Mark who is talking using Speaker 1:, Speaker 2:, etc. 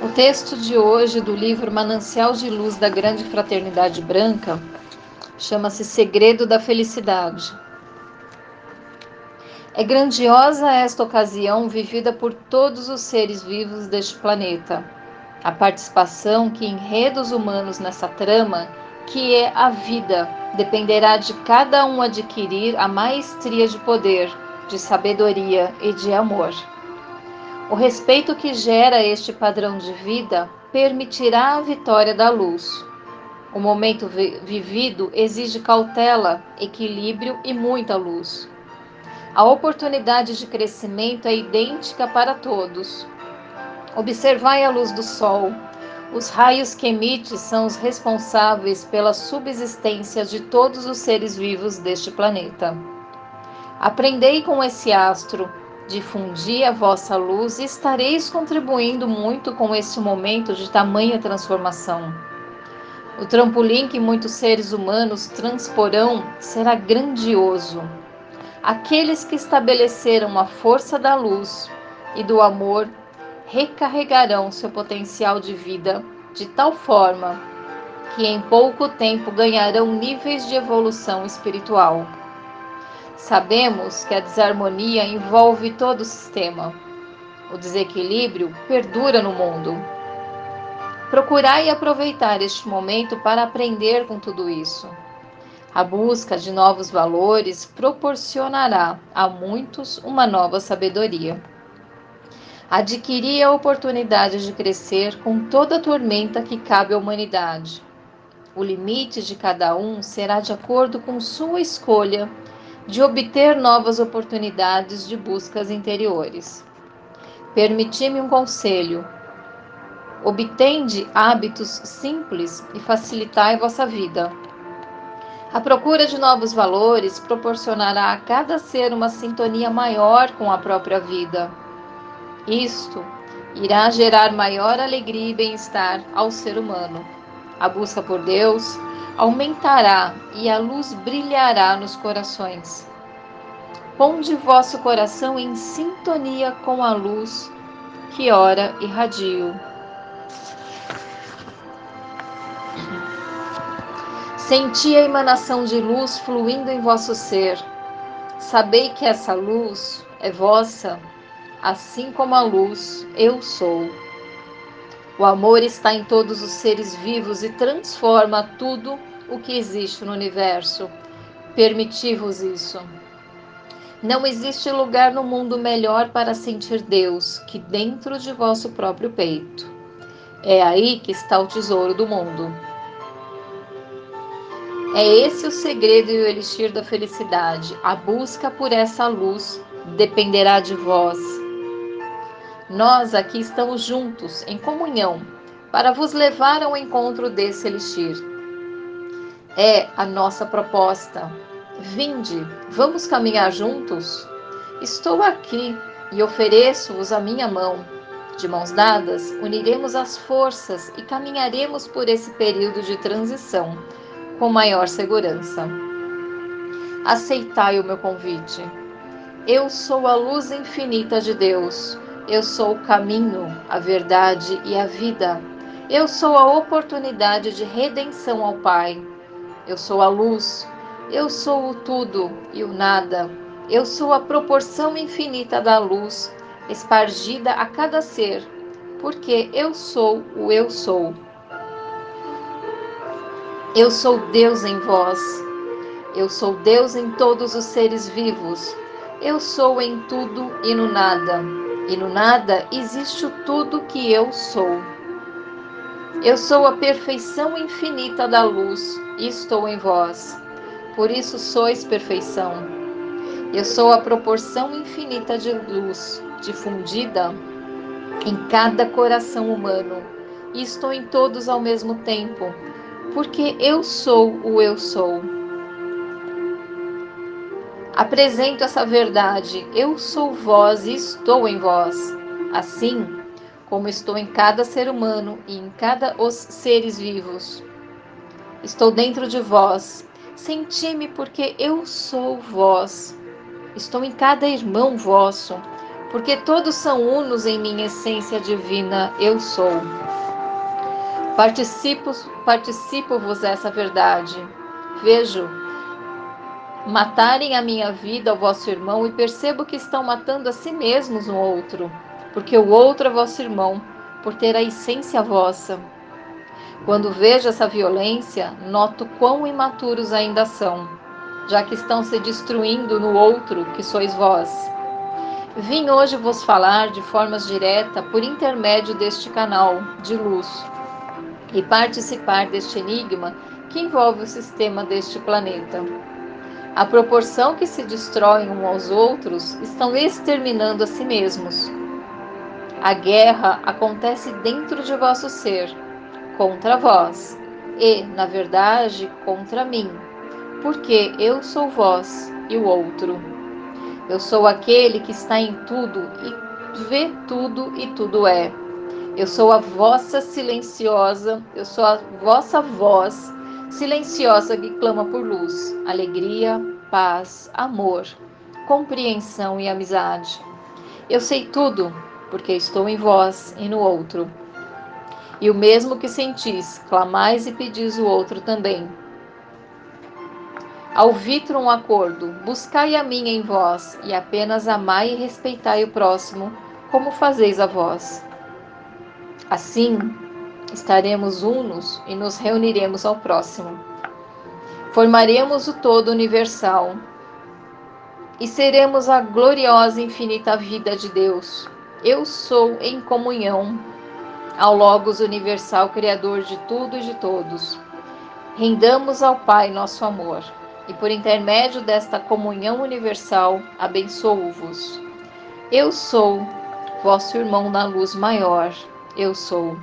Speaker 1: O texto de hoje do livro Manancial de Luz da Grande Fraternidade Branca chama-se Segredo da Felicidade. É grandiosa esta ocasião vivida por todos os seres vivos deste planeta. A participação que enreda os humanos nessa trama, que é a vida, dependerá de cada um adquirir a maestria de poder, de sabedoria e de amor. O respeito que gera este padrão de vida permitirá a vitória da luz. O momento vivido exige cautela, equilíbrio e muita luz. A oportunidade de crescimento é idêntica para todos. Observai a luz do sol. Os raios que emite são os responsáveis pela subsistência de todos os seres vivos deste planeta. Aprendei com esse astro difundi a vossa luz e estareis contribuindo muito com este momento de tamanha transformação. O trampolim que muitos seres humanos transporão será grandioso. Aqueles que estabeleceram a força da luz e do amor recarregarão seu potencial de vida de tal forma que em pouco tempo ganharão níveis de evolução espiritual. Sabemos que a desarmonia envolve todo o sistema. O desequilíbrio perdura no mundo. Procurai aproveitar este momento para aprender com tudo isso. A busca de novos valores proporcionará a muitos uma nova sabedoria. Adquiri a oportunidade de crescer com toda a tormenta que cabe à humanidade. O limite de cada um será de acordo com sua escolha de obter novas oportunidades de buscas interiores. Permiti-me um conselho. Obtende hábitos simples e facilitai vossa vida. A procura de novos valores proporcionará a cada ser uma sintonia maior com a própria vida. Isto irá gerar maior alegria e bem-estar ao ser humano. A busca por Deus aumentará e a luz brilhará nos corações. Ponde vosso coração em sintonia com a luz que ora irradio. Senti a emanação de luz fluindo em vosso ser. Sabei que essa luz é vossa, assim como a luz eu sou. O amor está em todos os seres vivos e transforma tudo o que existe no universo. Permiti-vos isso. Não existe lugar no mundo melhor para sentir Deus que dentro de vosso próprio peito. É aí que está o tesouro do mundo. É esse o segredo e o elixir da felicidade. A busca por essa luz dependerá de vós. Nós aqui estamos juntos, em comunhão, para vos levar ao encontro desse elixir. É a nossa proposta. Vinde, vamos caminhar juntos? Estou aqui e ofereço-vos a minha mão. De mãos dadas, uniremos as forças e caminharemos por esse período de transição com maior segurança. Aceitai o meu convite. Eu sou a luz infinita de Deus eu sou o caminho, a verdade e a vida. Eu sou a oportunidade de redenção ao Pai. Eu sou a luz. Eu sou o tudo e o nada. Eu sou a proporção infinita da luz espargida a cada ser, porque eu sou o eu sou. Eu sou Deus em vós. Eu sou Deus em todos os seres vivos. Eu sou em tudo e no nada e no nada existe o tudo que eu sou. Eu sou a perfeição infinita da luz e estou em vós. Por isso sois perfeição. Eu sou a proporção infinita de luz difundida em cada coração humano e estou em todos ao mesmo tempo, porque eu sou o eu sou. Apresento essa verdade. Eu sou vós e estou em vós. Assim como estou em cada ser humano e em cada os seres vivos. Estou dentro de vós. Senti-me porque eu sou vós. Estou em cada irmão vosso. porque todos são unos em minha essência divina, eu sou. Participo-vos participo essa verdade. Vejo matarem a minha vida ao vosso irmão e percebo que estão matando a si mesmos um outro, porque o outro é vosso irmão, por ter a essência vossa. Quando vejo essa violência, noto quão imaturos ainda são, já que estão se destruindo no outro que sois vós. Vim hoje vos falar de formas direta por intermédio deste canal de luz e participar deste enigma que envolve o sistema deste planeta. A proporção que se destroem uns aos outros estão exterminando a si mesmos. A guerra acontece dentro de vosso ser, contra vós, e, na verdade, contra mim, porque eu sou vós e o outro. Eu sou aquele que está em tudo e vê tudo e tudo é. Eu sou a vossa silenciosa, eu sou a vossa voz silenciosa que clama por luz, alegria, paz, amor, compreensão e amizade. Eu sei tudo, porque estou em vós e no outro. E o mesmo que sentis, clamais e pedis o outro também. Ao vitro um acordo, buscai a mim em vós, e apenas amai e respeitai o próximo, como fazeis a vós. Assim, estaremos unos e nos reuniremos ao próximo. Formaremos o todo universal e seremos a gloriosa e infinita vida de Deus. Eu sou em comunhão ao Logos universal, Criador de tudo e de todos. Rendamos ao Pai nosso amor e, por intermédio desta comunhão universal, abençoo-vos. Eu sou vosso irmão na luz maior. Eu sou.